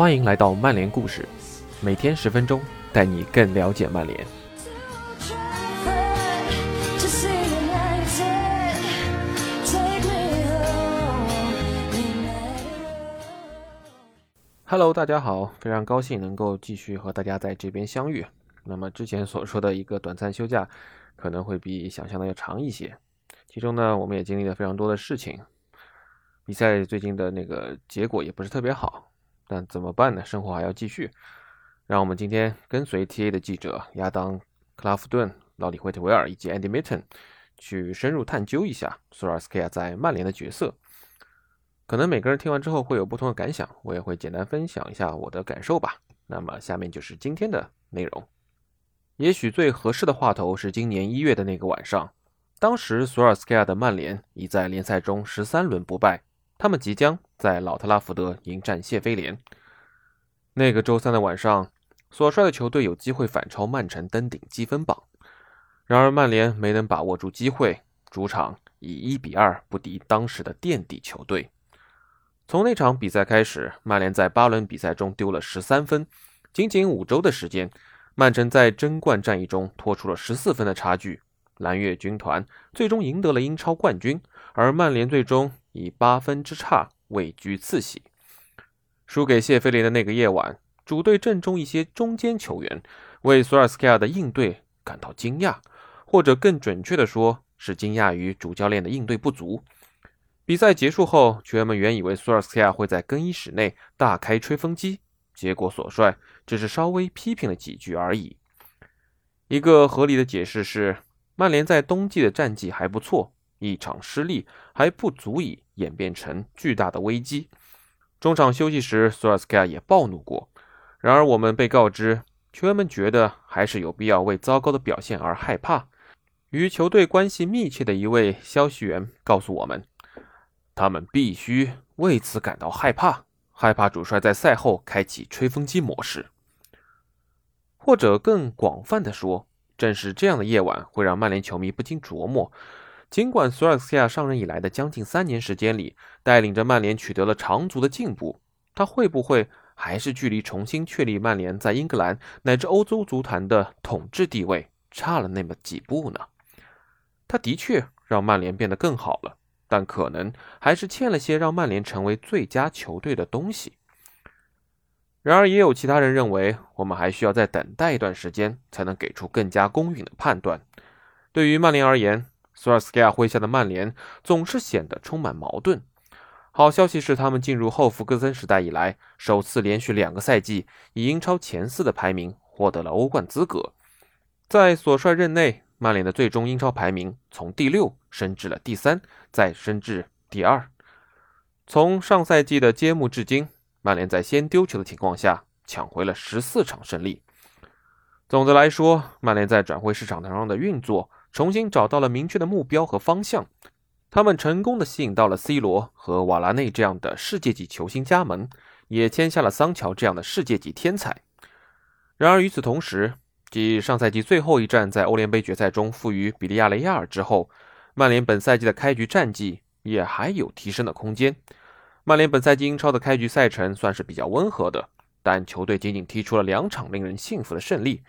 欢迎来到曼联故事，每天十分钟，带你更了解曼联。Hello，大家好，非常高兴能够继续和大家在这边相遇。那么之前所说的一个短暂休假，可能会比想象的要长一些。其中呢，我们也经历了非常多的事情。比赛最近的那个结果也不是特别好，但怎么办呢？生活还要继续。让我们今天跟随 TA 的记者亚当·克拉夫顿、老里·惠特维尔以及 Andy Mitten 去深入探究一下索尔斯克亚在曼联的角色。可能每个人听完之后会有不同的感想，我也会简单分享一下我的感受吧。那么下面就是今天的内容。也许最合适的话头是今年一月的那个晚上，当时索尔斯克亚的曼联已在联赛中十三轮不败，他们即将在老特拉福德迎战谢菲联。那个周三的晚上，所率的球队有机会反超曼城登顶积分榜，然而曼联没能把握住机会，主场以一比二不敌当时的垫底球队。从那场比赛开始，曼联在八轮比赛中丢了十三分。仅仅五周的时间，曼城在争冠战役中拖出了十四分的差距。蓝月军团最终赢得了英超冠军，而曼联最终以八分之差位居次席。输给谢菲联的那个夜晚，主队阵中一些中间球员为索尔斯克亚的应对感到惊讶，或者更准确的说，是惊讶于主教练的应对不足。比赛结束后，球员们原以为索尔斯克亚会在更衣室内大开吹风机，结果所帅只是稍微批评了几句而已。一个合理的解释是，曼联在冬季的战绩还不错，一场失利还不足以演变成巨大的危机。中场休息时，索尔斯克亚也暴怒过。然而，我们被告知，球员们觉得还是有必要为糟糕的表现而害怕。与球队关系密切的一位消息源告诉我们。他们必须为此感到害怕，害怕主帅在赛后开启吹风机模式。或者更广泛的说，正是这样的夜晚会让曼联球迷不禁琢磨：尽管索尔斯克亚上任以来的将近三年时间里，带领着曼联取得了长足的进步，他会不会还是距离重新确立曼联在英格兰乃至欧洲足坛的统治地位差了那么几步呢？他的确让曼联变得更好了。但可能还是欠了些让曼联成为最佳球队的东西。然而，也有其他人认为，我们还需要再等待一段时间，才能给出更加公允的判断。对于曼联而言，索尔斯克亚麾下的曼联总是显得充满矛盾。好消息是，他们进入后弗格森时代以来，首次连续两个赛季以英超前四的排名获得了欧冠资格。在索帅任内。曼联的最终英超排名从第六升至了第三，再升至第二。从上赛季的揭幕至今，曼联在先丢球的情况下抢回了十四场胜利。总的来说，曼联在转会市场上的运作重新找到了明确的目标和方向。他们成功的吸引到了 C 罗和瓦拉内这样的世界级球星加盟，也签下了桑乔这样的世界级天才。然而与此同时，继上赛季最后一战在欧联杯决赛中负于比利亚雷亚尔之后，曼联本赛季的开局战绩也还有提升的空间。曼联本赛季英超的开局赛程算是比较温和的，但球队仅仅踢出了两场令人信服的胜利，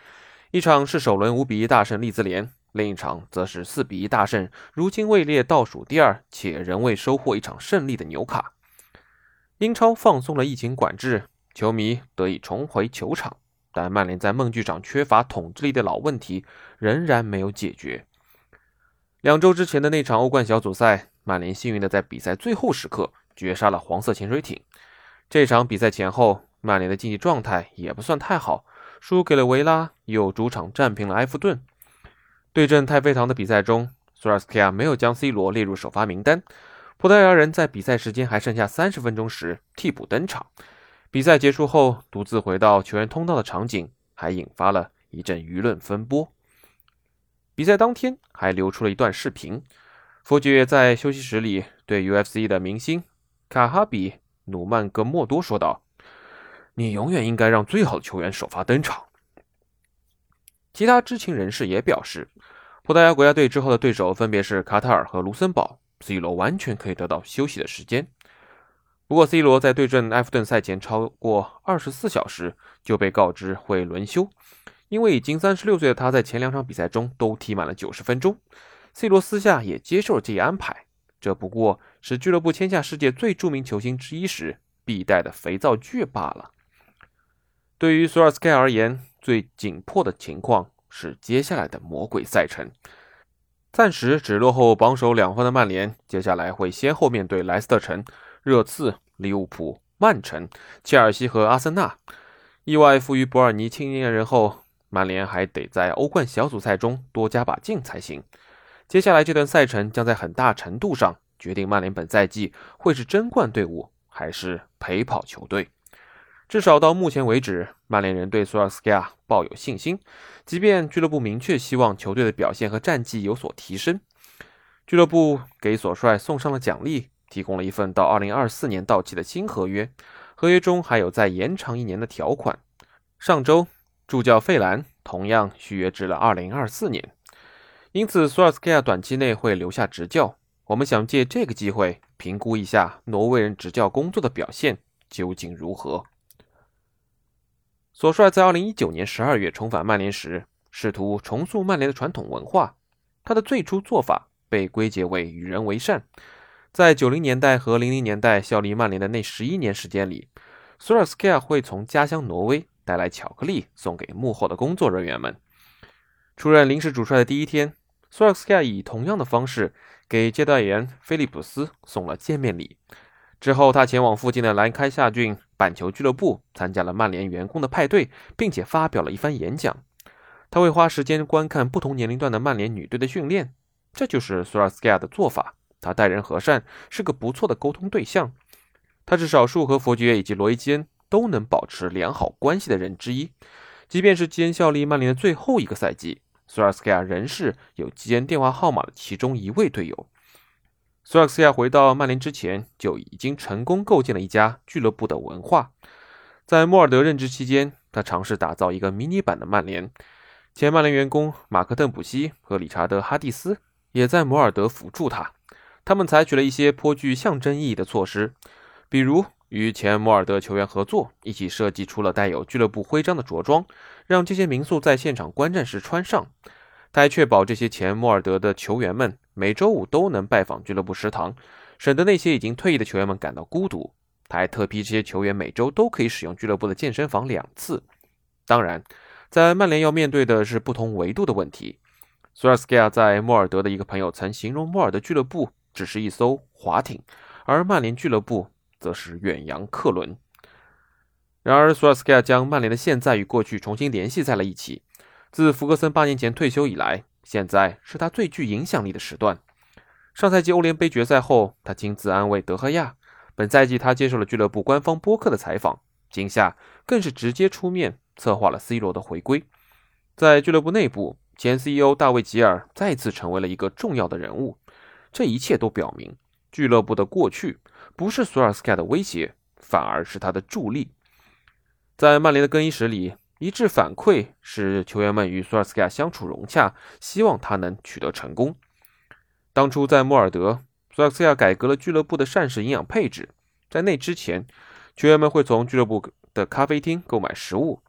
一场是首轮五比一大胜利兹联，另一场则是四比一大胜如今位列倒数第二且仍未收获一场胜利的纽卡。英超放松了疫情管制，球迷得以重回球场。但曼联在梦剧场缺乏统治力的老问题仍然没有解决。两周之前的那场欧冠小组赛，曼联幸运的在比赛最后时刻绝杀了黄色潜水艇。这场比赛前后，曼联的竞技状态也不算太好，输给了维拉，又主场战平了埃弗顿。对阵太妃堂的比赛中，索尔斯克亚没有将 C 罗列入首发名单。葡萄牙人在比赛时间还剩下三十分钟时替补登场。比赛结束后，独自回到球员通道的场景还引发了一阵舆论风波。比赛当天还流出了一段视频，佛爵在休息室里对 UFC 的明星卡哈比努曼格莫多说道：“你永远应该让最好的球员首发登场。”其他知情人士也表示，葡萄牙国家队之后的对手分别是卡塔尔和卢森堡，C 罗完全可以得到休息的时间。不过，C 罗在对阵埃弗顿赛前超过二十四小时就被告知会轮休，因为已经三十六岁的他在前两场比赛中都踢满了九十分钟。C 罗私下也接受了这一安排，这不过是俱乐部签下世界最著名球星之一时必带的肥皂剧罢了。对于索尔斯克亚而言，最紧迫的情况是接下来的魔鬼赛程。暂时只落后榜首两分的曼联，接下来会先后面对莱斯特城。热刺、利物浦、曼城、切尔西和阿森纳，意外负于伯尔尼青年人后，曼联还得在欧冠小组赛中多加把劲才行。接下来这段赛程将在很大程度上决定曼联本赛季会是争冠队伍还是陪跑球队。至少到目前为止，曼联人对索尔斯克亚抱有信心，即便俱乐部明确希望球队的表现和战绩有所提升，俱乐部给索帅送上了奖励。提供了一份到二零二四年到期的新合约，合约中还有再延长一年的条款。上周，助教费兰同样续约至了二零二四年，因此索尔斯克亚短期内会留下执教。我们想借这个机会评估一下挪威人执教工作的表现究竟如何。索帅在二零一九年十二月重返曼联时，试图重塑曼联的传统文化。他的最初做法被归结为与人为善。在九零年代和零零年代效力曼联的那十一年时间里，索尔斯克亚会从家乡挪威带来巧克力送给幕后的工作人员们。出任临时主帅的第一天，索尔斯克亚以同样的方式给接待员菲利普斯送了见面礼。之后，他前往附近的兰开夏郡板球俱乐部参加了曼联员工的派对，并且发表了一番演讲。他会花时间观看不同年龄段的曼联女队的训练。这就是索尔斯克亚的做法。他待人和善，是个不错的沟通对象。他是少数和佛爵以及罗伊·基恩都能保持良好关系的人之一。即便是基恩效力曼联的最后一个赛季，索尔斯克亚仍是有基恩电话号码的其中一位队友。索尔斯亚回到曼联之前就已经成功构建了一家俱乐部的文化。在莫尔德任职期间，他尝试打造一个迷你版的曼联。前曼联员工马克·邓普西和理查德·哈蒂斯也在摩尔德辅助他。他们采取了一些颇具象征意义的措施，比如与前摩尔德球员合作，一起设计出了带有俱乐部徽章的着装，让这些民宿在现场观战时穿上。他还确保这些前摩尔德的球员们每周五都能拜访俱乐部食堂，省得那些已经退役的球员们感到孤独。他还特批这些球员每周都可以使用俱乐部的健身房两次。当然，在曼联要面对的是不同维度的问题。索尔斯克亚在莫尔德的一个朋友曾形容莫尔德俱乐部。只是一艘滑艇，而曼联俱乐部则是远洋客轮。然而，索尔斯克亚将曼联的现在与过去重新联系在了一起。自福格森八年前退休以来，现在是他最具影响力的时段。上赛季欧联杯决赛后，他亲自安慰德赫亚。本赛季，他接受了俱乐部官方播客的采访，今夏更是直接出面策划了 C 罗的回归。在俱乐部内部，前 CEO 大卫吉尔再次成为了一个重要的人物。这一切都表明，俱乐部的过去不是索尔斯克亚的威胁，反而是他的助力。在曼联的更衣室里，一致反馈是球员们与索尔斯克亚相处融洽，希望他能取得成功。当初在莫尔德，索尔斯克亚改革了俱乐部的膳食营养配置，在那之前，球员们会从俱乐部的咖啡厅购买食物。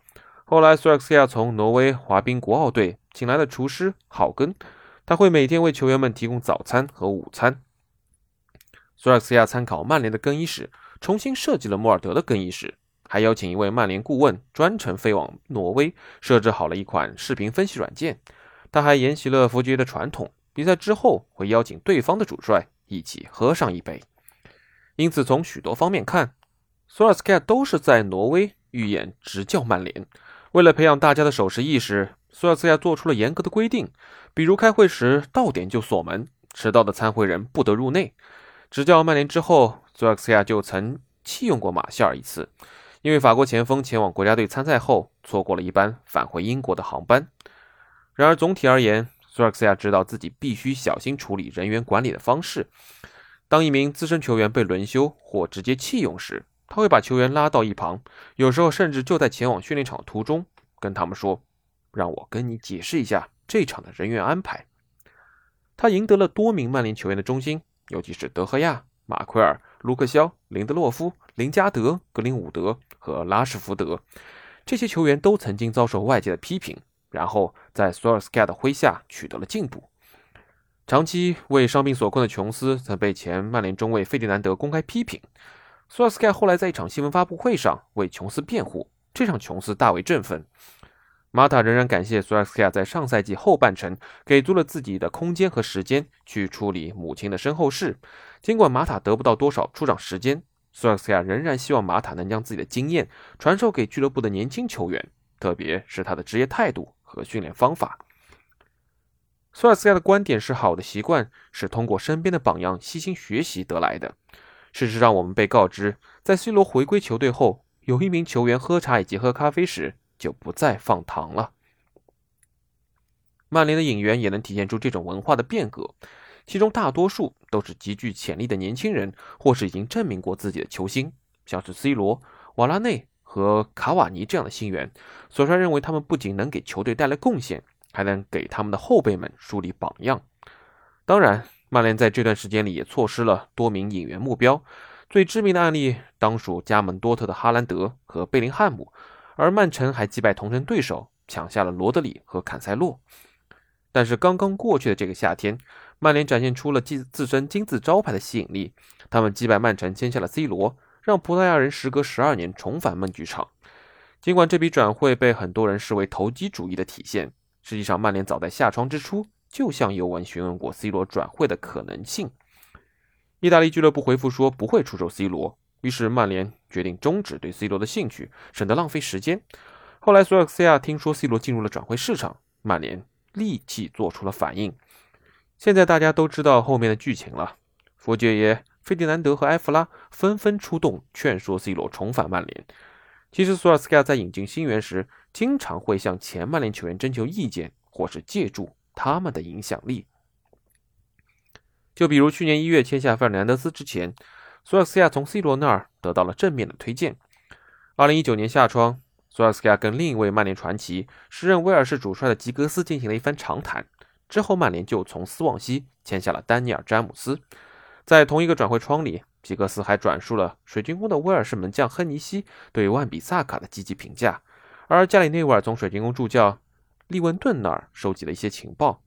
后来，索尔斯克亚从挪威滑冰国奥队请来了厨师郝根。他会每天为球员们提供早餐和午餐。索尔斯克亚参考曼联的更衣室，重新设计了莫尔德的更衣室，还邀请一位曼联顾问专程飞往挪威，设置好了一款视频分析软件。他还沿袭了弗爵的传统，比赛之后会邀请对方的主帅一起喝上一杯。因此，从许多方面看，索尔斯克亚都是在挪威预演执教曼联。为了培养大家的守时意识。索尔斯克亚做出了严格的规定，比如开会时到点就锁门，迟到的参会人不得入内。执教曼联之后，索尔斯克亚就曾弃用过马歇尔一次，因为法国前锋前往国家队参赛后错过了一班返回英国的航班。然而总体而言，索尔斯亚知道自己必须小心处理人员管理的方式。当一名资深球员被轮休或直接弃用时，他会把球员拉到一旁，有时候甚至就在前往训练场途中跟他们说。让我跟你解释一下这场的人员安排。他赢得了多名曼联球员的忠心，尤其是德赫亚、马奎尔、卢克肖、林德洛夫、林加德、格林伍德和拉什福德，这些球员都曾经遭受外界的批评，然后在索尔斯克亚的麾下取得了进步。长期为伤病所困的琼斯曾被前曼联中卫费迪南德公开批评。索尔斯克亚后来在一场新闻发布会上为琼斯辩护，这让琼斯大为振奋。马塔仍然感谢索尔斯克亚在上赛季后半程给足了自己的空间和时间去处理母亲的身后事。尽管马塔得不到多少出场时间，索尔斯克亚仍然希望马塔能将自己的经验传授给俱乐部的年轻球员，特别是他的职业态度和训练方法。索尔斯亚的观点是：好的习惯是通过身边的榜样悉心学习得来的。事实上，我们被告知，在 C 罗回归球队后，有一名球员喝茶以及喝咖啡时。就不再放糖了。曼联的引援也能体现出这种文化的变革，其中大多数都是极具潜力的年轻人，或是已经证明过自己的球星，像是 C 罗、瓦拉内和卡瓦尼这样的新援。索帅认为他们不仅能给球队带来贡献，还能给他们的后辈们树立榜样。当然，曼联在这段时间里也错失了多名引援目标，最知名的案例当属加盟多特的哈兰德和贝林汉姆。而曼城还击败同城对手，抢下了罗德里和坎塞洛。但是刚刚过去的这个夏天，曼联展现出了自自身金字招牌的吸引力。他们击败曼城，签下了 C 罗，让葡萄牙人时隔十二年重返梦剧场。尽管这笔转会被很多人视为投机主义的体现，实际上曼联早在夏窗之初就向尤文询问过 C 罗转会的可能性。意大利俱乐部回复说不会出售 C 罗。于是曼联决定终止对 C 罗的兴趣，省得浪费时间。后来索尔斯克亚听说 C 罗进入了转会市场，曼联立即做出了反应。现在大家都知道后面的剧情了。佛爵爷、费迪南德和埃弗拉纷纷出动劝说 C 罗重返曼联。其实索尔斯克亚在引进新援时，经常会向前曼联球员征求意见，或是借助他们的影响力。就比如去年一月签下费尔南德斯之前。索尔斯克亚从 C 罗那儿得到了正面的推荐。二零一九年夏窗，索尔斯克亚跟另一位曼联传奇、时任威尔士主帅的吉格斯进行了一番长谈。之后，曼联就从斯旺西签下了丹尼尔·詹姆斯。在同一个转会窗里，皮格斯还转述了水晶宫的威尔士门将亨尼西对万比萨卡的积极评价。而加里内维尔从水晶宫助教利文顿那儿收集了一些情报。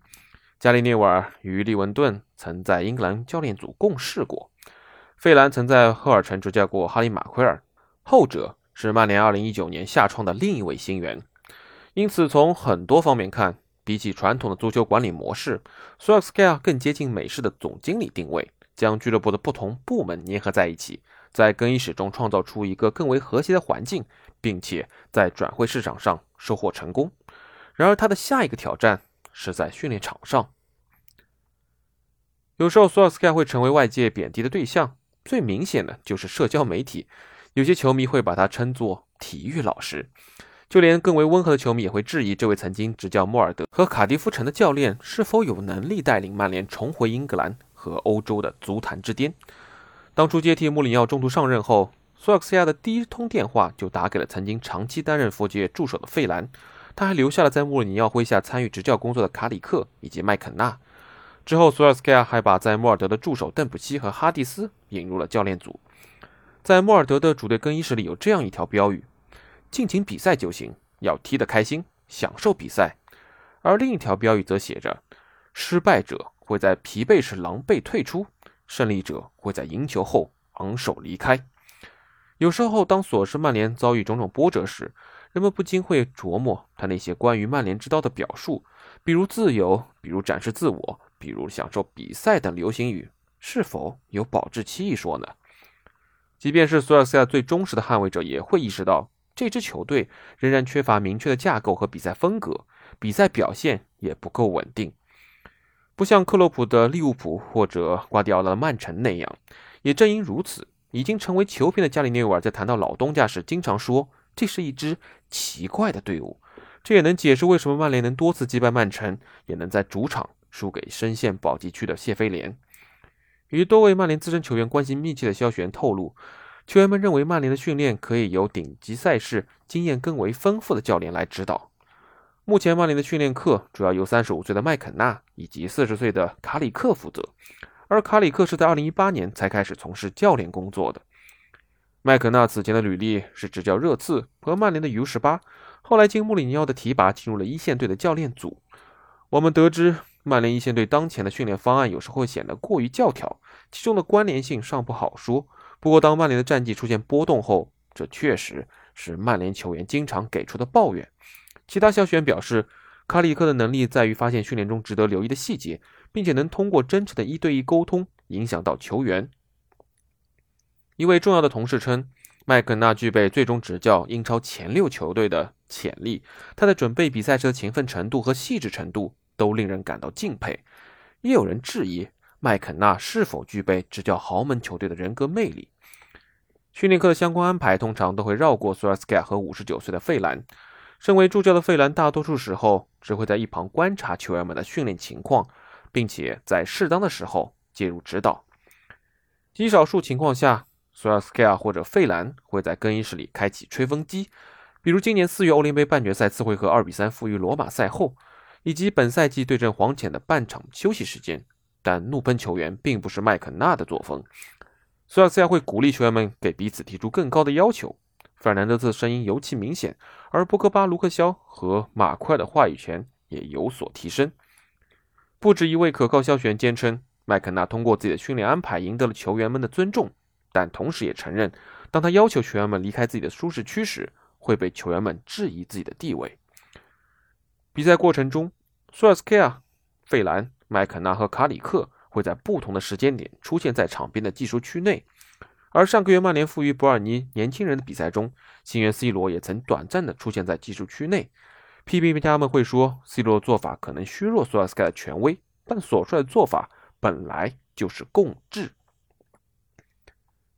加里内维尔与利文顿曾在英格兰教练组共事过。费兰曾在赫尔城执教过哈利·马奎尔，后者是曼联2019年夏窗的另一位新援。因此，从很多方面看，比起传统的足球管理模式，索尔斯克亚更接近美式的总经理定位，将俱乐部的不同部门粘合在一起，在更衣室中创造出一个更为和谐的环境，并且在转会市场上收获成功。然而，他的下一个挑战是在训练场上。有时候，索尔斯克亚会成为外界贬低的对象。最明显的就是社交媒体，有些球迷会把他称作“体育老师”，就连更为温和的球迷也会质疑这位曾经执教莫尔德和卡迪夫城的教练是否有能力带领曼联重回英格兰和欧洲的足坛之巅。当初接替穆里尼奥中途上任后，索尔斯亚的第一通电话就打给了曾经长期担任佛爵助手的费兰，他还留下了在穆里尼奥麾下参与执教工作的卡里克以及麦肯纳。之后，索尔斯克亚还把在莫尔德的助手邓普西和哈蒂斯引入了教练组。在莫尔德的主队更衣室里有这样一条标语：“尽情比赛就行，要踢得开心，享受比赛。”而另一条标语则写着：“失败者会在疲惫时狼狈退出，胜利者会在赢球后昂首离开。”有时候，当索斯曼联遭遇种种波折时，人们不禁会琢磨他那些关于曼联之道的表述，比如自由，比如展示自我。比如享受比赛等流行语是否有保质期一说呢？即便是索尔斯亚最忠实的捍卫者，也会意识到这支球队仍然缺乏明确的架构和比赛风格，比赛表现也不够稳定。不像克洛普的利物浦或者瓜迪奥拉的曼城那样。也正因如此，已经成为球评的加里内维尔在谈到老东家时，经常说这是一支奇怪的队伍。这也能解释为什么曼联能多次击败曼城，也能在主场。输给深陷保级区的谢菲联。与多位曼联资深球员关系密切的肖雪透露，球员们认为曼联的训练可以由顶级赛事经验更为丰富的教练来指导。目前，曼联的训练课主要由三十五岁的麦肯纳以及四十岁的卡里克负责，而卡里克是在2018年才开始从事教练工作的。麦肯纳此前的履历是执教热刺和曼联的 U18，后来经穆里尼奥的提拔进入了一线队的教练组。我们得知，曼联一线队当前的训练方案有时会显得过于教条，其中的关联性尚不好说。不过，当曼联的战绩出现波动后，这确实是曼联球员经常给出的抱怨。其他消息源表示，卡里克的能力在于发现训练中值得留意的细节，并且能通过真诚的一对一沟通影响到球员。一位重要的同事称，麦肯纳具备最终执教英超前六球队的潜力，他在准备比赛时的勤奋程度和细致程度。都令人感到敬佩，也有人质疑麦肯纳是否具备执教豪门球队的人格魅力。训练课的相关安排通常都会绕过索尔斯克亚和五十九岁的费兰。身为助教的费兰，大多数时候只会在一旁观察球员们的训练情况，并且在适当的时候介入指导。极少数情况下，索尔斯克亚或者费兰会在更衣室里开启吹风机，比如今年四月欧联杯半决赛次回合二比三负于罗马赛后。以及本赛季对阵黄潜的半场休息时间，但怒喷球员并不是麦肯纳的作风。索尔斯亚会鼓励球员们给彼此提出更高的要求。费尔南德斯的声音尤其明显，而博格巴、卢克肖和马奎尔的话语权也有所提升。不止一位可靠消息源坚称，麦肯纳通过自己的训练安排赢得了球员们的尊重，但同时也承认，当他要求球员们离开自己的舒适区时，会被球员们质疑自己的地位。比赛过程中，索尔斯克亚、费兰、麦肯纳和卡里克会在不同的时间点出现在场边的技术区内。而上个月曼联赋予博尔尼年轻人的比赛中，新援 C 罗也曾短暂的出现在技术区内。批评家们会说，C 罗的做法可能削弱索尔斯克亚的权威，但所说的做法本来就是共治。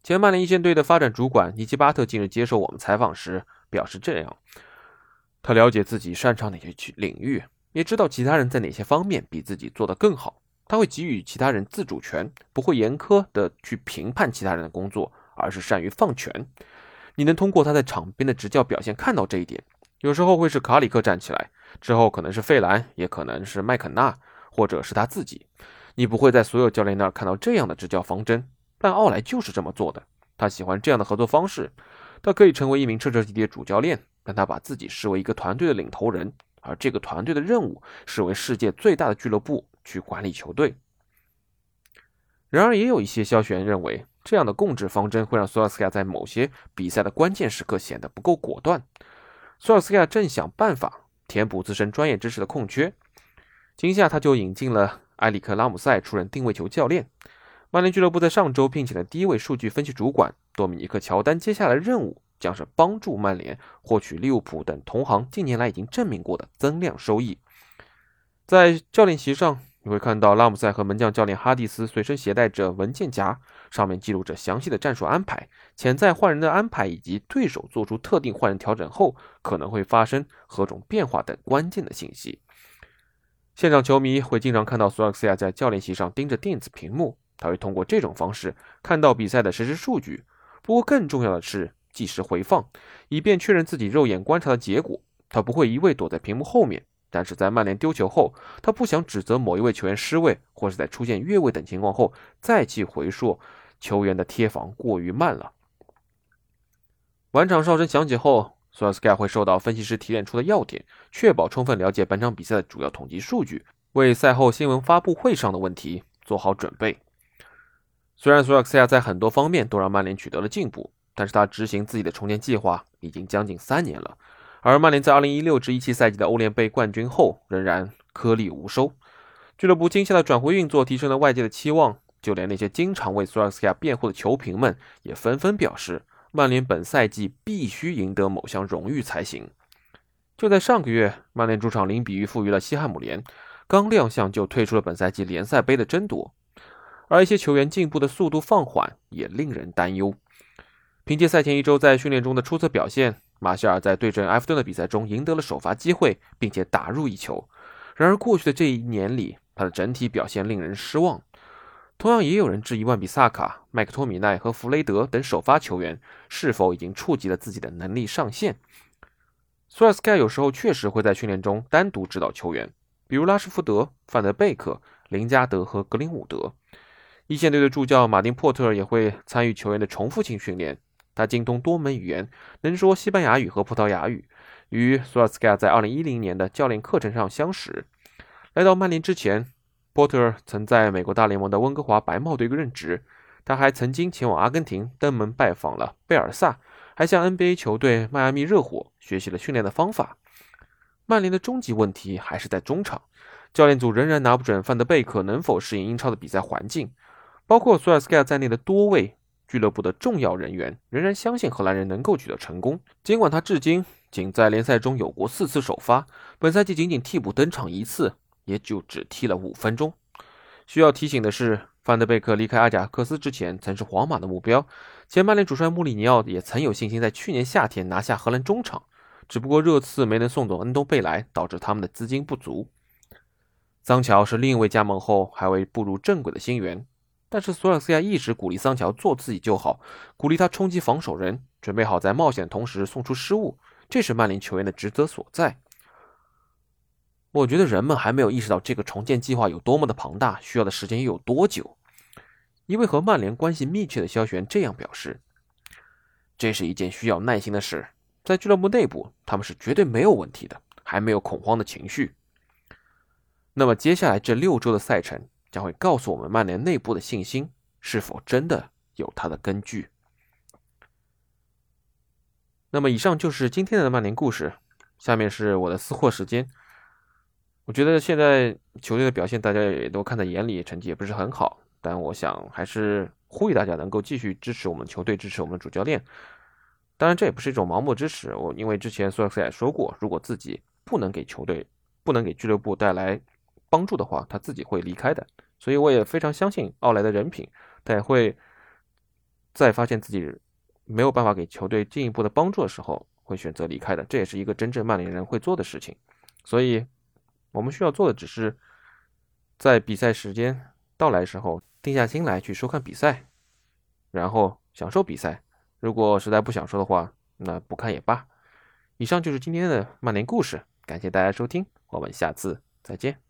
前曼联一线队的发展主管尼基巴特近日接受我们采访时表示这样。他了解自己擅长哪些领域，也知道其他人在哪些方面比自己做得更好。他会给予其他人自主权，不会严苛的去评判其他人的工作，而是善于放权。你能通过他在场边的执教表现看到这一点。有时候会是卡里克站起来，之后可能是费兰，也可能是麦肯纳，或者是他自己。你不会在所有教练那儿看到这样的执教方针，但奥莱就是这么做的。他喜欢这样的合作方式。他可以成为一名彻彻底底的主教练。但他把自己视为一个团队的领头人，而这个团队的任务是为世界最大的俱乐部去管理球队。然而，也有一些消息源认为，这样的共治方针会让索尔斯克亚在某些比赛的关键时刻显得不够果断。索尔斯克亚正想办法填补自身专业知识的空缺，今夏他就引进了埃里克·拉姆塞出任定位球教练。曼联俱乐部在上周聘请了第一位数据分析主管多米尼克·乔丹，接下来任务。将是帮助曼联获取利物浦等同行近年来已经证明过的增量收益。在教练席上，你会看到拉姆塞和门将教练哈蒂斯随身携带着文件夹，上面记录着详细的战术安排、潜在换人的安排以及对手做出特定换人调整后可能会发生何种变化等关键的信息。现场球迷会经常看到索尔斯亚在教练席上盯着电子屏幕，他会通过这种方式看到比赛的实时数据。不过，更重要的是。即时回放，以便确认自己肉眼观察的结果。他不会一味躲在屏幕后面，但是在曼联丢球后，他不想指责某一位球员失位，或是在出现越位等情况后再去回溯球员的贴防过于慢了。晚场哨声响起后，索尔斯克亚会受到分析师提炼出的要点，确保充分了解本场比赛的主要统计数据，为赛后新闻发布会上的问题做好准备。虽然索尔斯克亚在很多方面都让曼联取得了进步。但是他执行自己的重建计划已经将近三年了，而曼联在2016至17赛季的欧联杯冠军后仍然颗粒无收。俱乐部今夏的转会运作提升了外界的期望，就连那些经常为索尔斯克亚辩护的球评们也纷纷表示，曼联本赛季必须赢得某项荣誉才行。就在上个月，曼联主场零比一负于了西汉姆联，刚亮相就退出了本赛季联赛杯的争夺，而一些球员进步的速度放缓也令人担忧。凭借赛前一周在训练中的出色表现，马歇尔在对阵埃弗顿的比赛中赢得了首发机会，并且打入一球。然而，过去的这一年里，他的整体表现令人失望。同样，也有人质疑万比萨卡、麦克托米奈和弗雷德等首发球员是否已经触及了自己的能力上限。索尔斯盖有时候确实会在训练中单独指导球员，比如拉什福德、范德贝克、林加德和格林伍德。一线队的助教马丁·珀特也会参与球员的重复性训练。他精通多门语言，能说西班牙语和葡萄牙语，与索尔斯克亚在2010年的教练课程上相识。来到曼联之前，波特曾在美国大联盟的温哥华白帽队任职。他还曾经前往阿根廷登门拜访了贝尔萨，还向 NBA 球队迈阿密热火学习了训练的方法。曼联的终极问题还是在中场，教练组仍然拿不准范德贝克能否适应英超的比赛环境，包括索尔斯克亚在内的多位。俱乐部的重要人员仍然相信荷兰人能够取得成功，尽管他至今仅在联赛中有过四次首发，本赛季仅仅替补登场一次，也就只踢了五分钟。需要提醒的是，范德贝克离开阿贾克斯之前曾是皇马的目标，前曼联主帅穆里尼奥也曾有信心在去年夏天拿下荷兰中场，只不过热刺没能送走恩东贝莱，导致他们的资金不足。桑乔是另一位加盟后还未步入正轨的新援。但是索尔斯亚一直鼓励桑乔做自己就好，鼓励他冲击防守人，准备好在冒险的同时送出失误，这是曼联球员的职责所在。我觉得人们还没有意识到这个重建计划有多么的庞大，需要的时间又有多久。一位和曼联关系密切的消息源这样表示：“这是一件需要耐心的事，在俱乐部内部他们是绝对没有问题的，还没有恐慌的情绪。”那么接下来这六周的赛程。将会告诉我们曼联内部的信心是否真的有它的根据。那么，以上就是今天的曼联故事。下面是我的私货时间。我觉得现在球队的表现大家也都看在眼里，成绩也不是很好，但我想还是呼吁大家能够继续支持我们球队，支持我们主教练。当然，这也不是一种盲目支持。我因为之前索尔斯也说过，如果自己不能给球队、不能给俱乐部带来。帮助的话，他自己会离开的，所以我也非常相信奥莱的人品，他也会在发现自己没有办法给球队进一步的帮助的时候，会选择离开的。这也是一个真正曼联人会做的事情。所以，我们需要做的只是在比赛时间到来的时候，定下心来去收看比赛，然后享受比赛。如果实在不想说的话，那不看也罢。以上就是今天的曼联故事，感谢大家收听，我们下次再见。